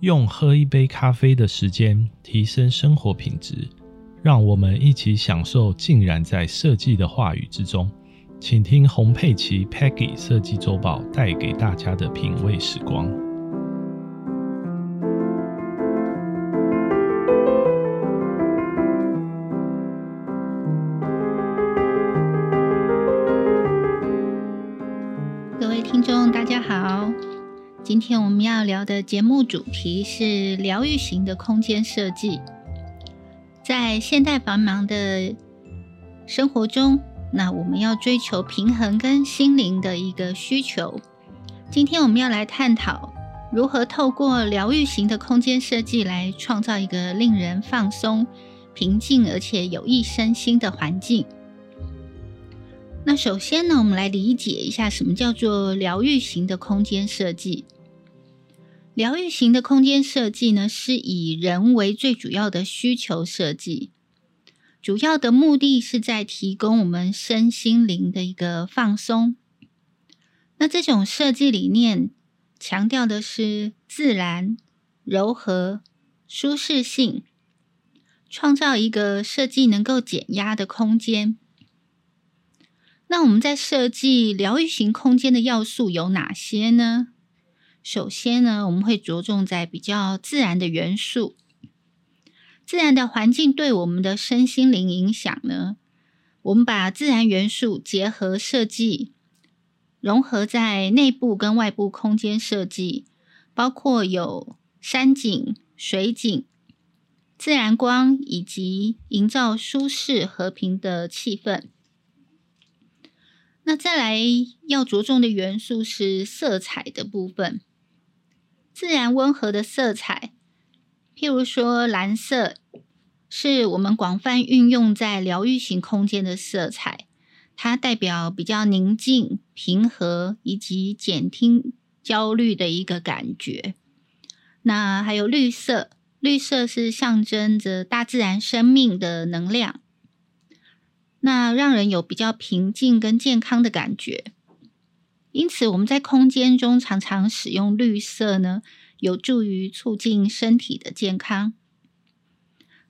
用喝一杯咖啡的时间提升生活品质，让我们一起享受浸染在设计的话语之中。请听洪佩奇 Peggy 设计周报带给大家的品味时光。今天我们要聊的节目主题是疗愈型的空间设计。在现代繁忙的生活中，那我们要追求平衡跟心灵的一个需求。今天我们要来探讨如何透过疗愈型的空间设计来创造一个令人放松、平静而且有益身心的环境。那首先呢，我们来理解一下什么叫做疗愈型的空间设计。疗愈型的空间设计呢，是以人为最主要的需求设计。主要的目的是在提供我们身心灵的一个放松。那这种设计理念强调的是自然、柔和、舒适性，创造一个设计能够减压的空间。那我们在设计疗愈型空间的要素有哪些呢？首先呢，我们会着重在比较自然的元素。自然的环境对我们的身心灵影响呢？我们把自然元素结合设计，融合在内部跟外部空间设计，包括有山景、水景、自然光，以及营造舒适和平的气氛。那再来要着重的元素是色彩的部分，自然温和的色彩。譬如说，蓝色是我们广泛运用在疗愈型空间的色彩，它代表比较宁静、平和以及减轻焦虑的一个感觉。那还有绿色，绿色是象征着大自然生命的能量，那让人有比较平静跟健康的感觉。因此，我们在空间中常常使用绿色呢。有助于促进身体的健康。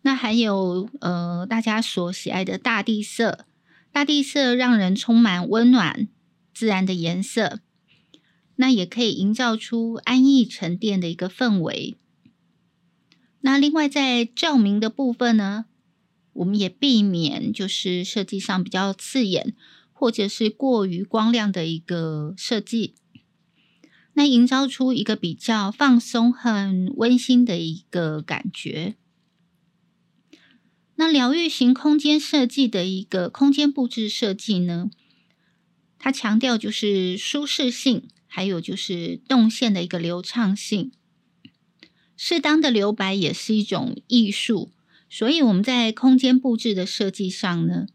那还有呃，大家所喜爱的大地色，大地色让人充满温暖、自然的颜色，那也可以营造出安逸沉淀的一个氛围。那另外在照明的部分呢，我们也避免就是设计上比较刺眼或者是过于光亮的一个设计。那营造出一个比较放松、很温馨的一个感觉。那疗愈型空间设计的一个空间布置设计呢，它强调就是舒适性，还有就是动线的一个流畅性。适当的留白也是一种艺术，所以我们在空间布置的设计上呢，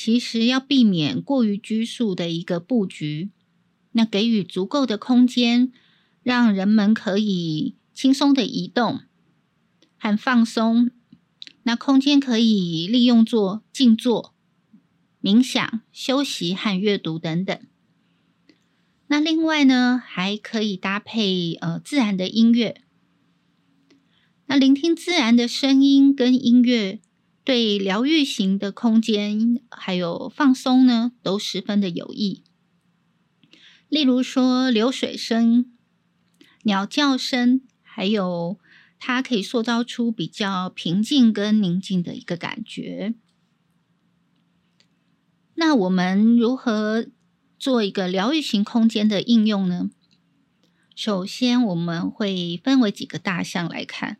其实要避免过于拘束的一个布局。那给予足够的空间，让人们可以轻松的移动和放松。那空间可以利用做静坐、冥想、休息和阅读等等。那另外呢，还可以搭配呃自然的音乐。那聆听自然的声音跟音乐，对疗愈型的空间还有放松呢，都十分的有益。例如说流水声、鸟叫声，还有它可以塑造出比较平静跟宁静的一个感觉。那我们如何做一个疗愈型空间的应用呢？首先，我们会分为几个大项来看。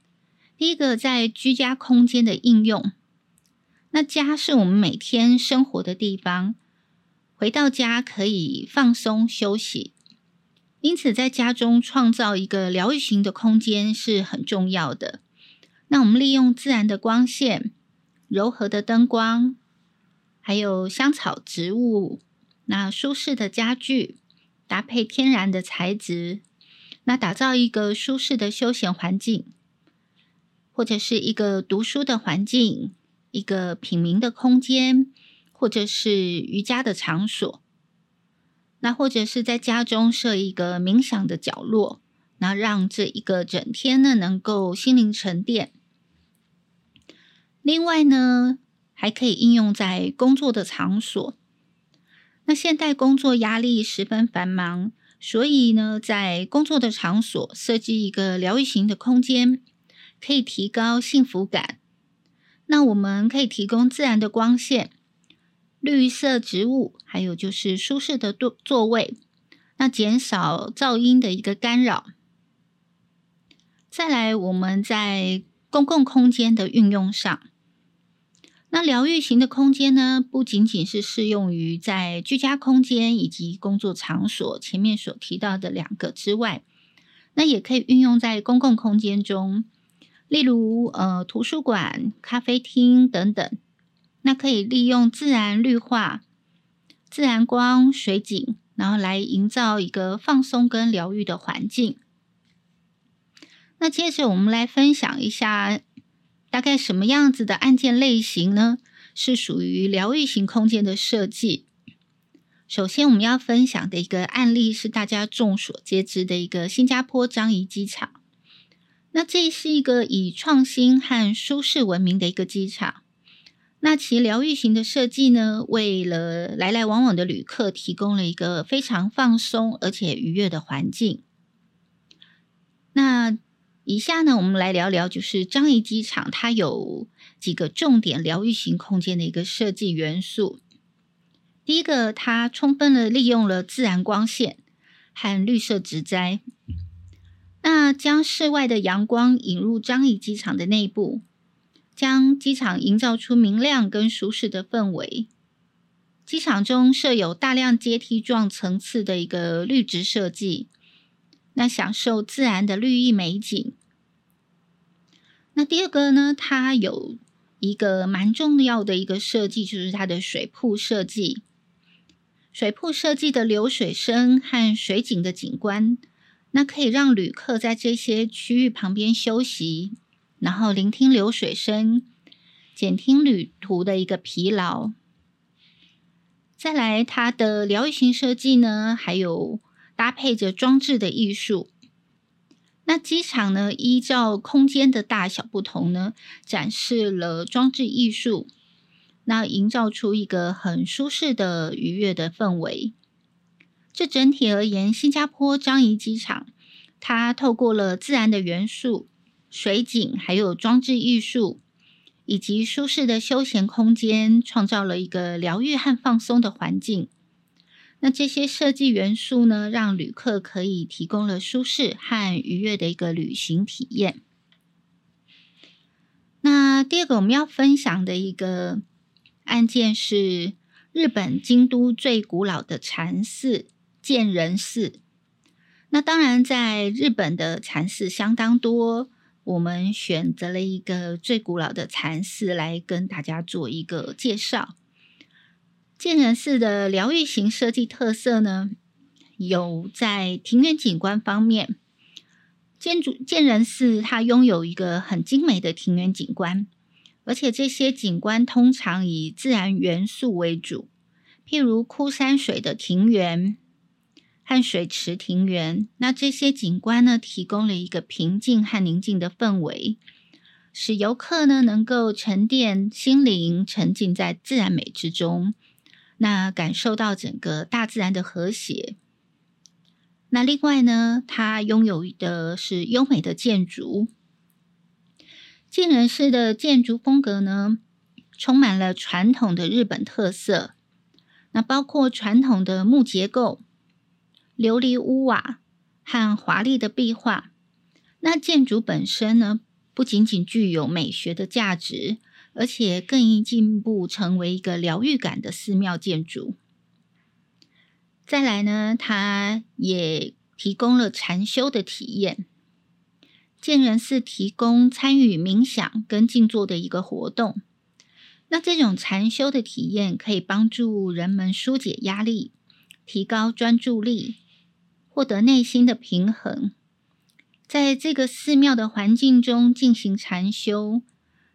第一个，在居家空间的应用。那家是我们每天生活的地方。回到家可以放松休息，因此在家中创造一个疗愈型的空间是很重要的。那我们利用自然的光线、柔和的灯光，还有香草植物，那舒适的家具，搭配天然的材质，那打造一个舒适的休闲环境，或者是一个读书的环境，一个品茗的空间。或者是瑜伽的场所，那或者是在家中设一个冥想的角落，那让这一个整天呢能够心灵沉淀。另外呢，还可以应用在工作的场所。那现代工作压力十分繁忙，所以呢，在工作的场所设计一个疗愈型的空间，可以提高幸福感。那我们可以提供自然的光线、绿色植物，还有就是舒适的座座位，那减少噪音的一个干扰。再来，我们在公共空间的运用上。那疗愈型的空间呢，不仅仅是适用于在居家空间以及工作场所前面所提到的两个之外，那也可以运用在公共空间中，例如呃图书馆、咖啡厅等等。那可以利用自然绿化、自然光、水景，然后来营造一个放松跟疗愈的环境。那接着我们来分享一下。大概什么样子的案件类型呢？是属于疗愈型空间的设计。首先，我们要分享的一个案例是大家众所皆知的一个新加坡樟宜机场。那这是一个以创新和舒适闻名的一个机场。那其疗愈型的设计呢，为了来来往往的旅客提供了一个非常放松而且愉悦的环境。那以下呢，我们来聊聊，就是樟宜机场它有几个重点疗愈型空间的一个设计元素。第一个，它充分的利用了自然光线和绿色植栽，那将室外的阳光引入樟宜机场的内部，将机场营造出明亮跟舒适的氛围。机场中设有大量阶梯状层次的一个绿植设计。那享受自然的绿意美景。那第二个呢，它有一个蛮重要的一个设计，就是它的水瀑设计。水瀑设计的流水声和水景的景观，那可以让旅客在这些区域旁边休息，然后聆听流水声，减轻旅途的一个疲劳。再来，它的疗愈型设计呢，还有。搭配着装置的艺术，那机场呢？依照空间的大小不同呢，展示了装置艺术，那营造出一个很舒适的愉悦的氛围。这整体而言，新加坡樟宜机场，它透过了自然的元素、水景，还有装置艺术，以及舒适的休闲空间，创造了一个疗愈和放松的环境。那这些设计元素呢，让旅客可以提供了舒适和愉悦的一个旅行体验。那第二个我们要分享的一个案件是日本京都最古老的禅寺建仁寺。那当然，在日本的禅寺相当多，我们选择了一个最古老的禅寺来跟大家做一个介绍。建仁寺的疗愈型设计特色呢，有在庭园景观方面，建筑建仁寺它拥有一个很精美的庭园景观，而且这些景观通常以自然元素为主，譬如枯山水的庭园和水池庭园。那这些景观呢，提供了一个平静和宁静的氛围，使游客呢能够沉淀心灵，沉浸在自然美之中。那感受到整个大自然的和谐。那另外呢，它拥有的是优美的建筑。建仁寺的建筑风格呢，充满了传统的日本特色。那包括传统的木结构、琉璃屋瓦和华丽的壁画。那建筑本身呢，不仅仅具有美学的价值。而且更一进步，成为一个疗愈感的寺庙建筑。再来呢，它也提供了禅修的体验。建仁寺提供参与冥想跟静坐的一个活动。那这种禅修的体验可以帮助人们疏解压力，提高专注力，获得内心的平衡。在这个寺庙的环境中进行禅修。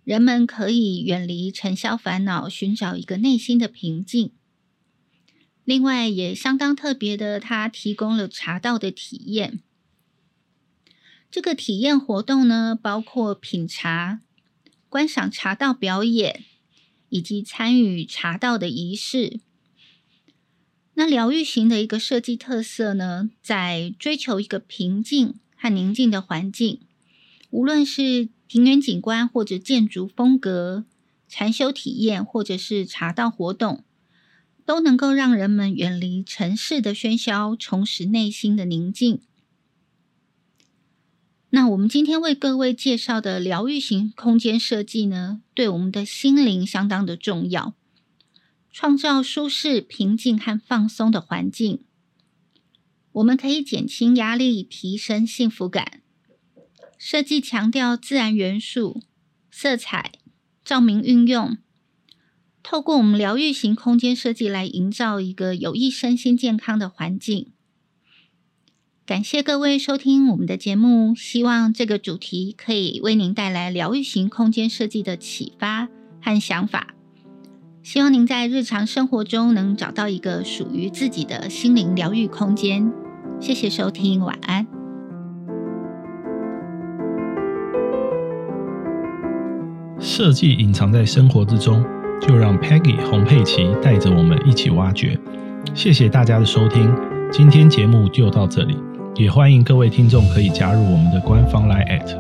人们可以远离尘嚣烦恼，寻找一个内心的平静。另外，也相当特别的，它提供了茶道的体验。这个体验活动呢，包括品茶、观赏茶道表演，以及参与茶道的仪式。那疗愈型的一个设计特色呢，在追求一个平静和宁静的环境，无论是庭园景观或者建筑风格、禅修体验或者是茶道活动，都能够让人们远离城市的喧嚣，重拾内心的宁静。那我们今天为各位介绍的疗愈型空间设计呢，对我们的心灵相当的重要，创造舒适、平静和放松的环境，我们可以减轻压力，提升幸福感。设计强调自然元素、色彩、照明运用，透过我们疗愈型空间设计来营造一个有益身心健康的环境。感谢各位收听我们的节目，希望这个主题可以为您带来疗愈型空间设计的启发和想法。希望您在日常生活中能找到一个属于自己的心灵疗愈空间。谢谢收听，晚安。设计隐藏在生活之中，就让 Peggy 洪佩奇带着我们一起挖掘。谢谢大家的收听，今天节目就到这里。也欢迎各位听众可以加入我们的官方 Line at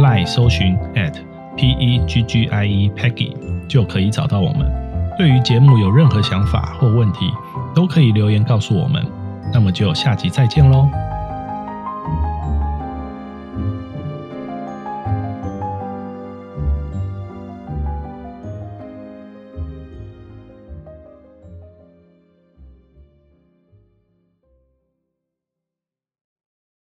Line 搜寻 at P E G G I E Peggy 就可以找到我们。对于节目有任何想法或问题，都可以留言告诉我们。那么就下集再见喽。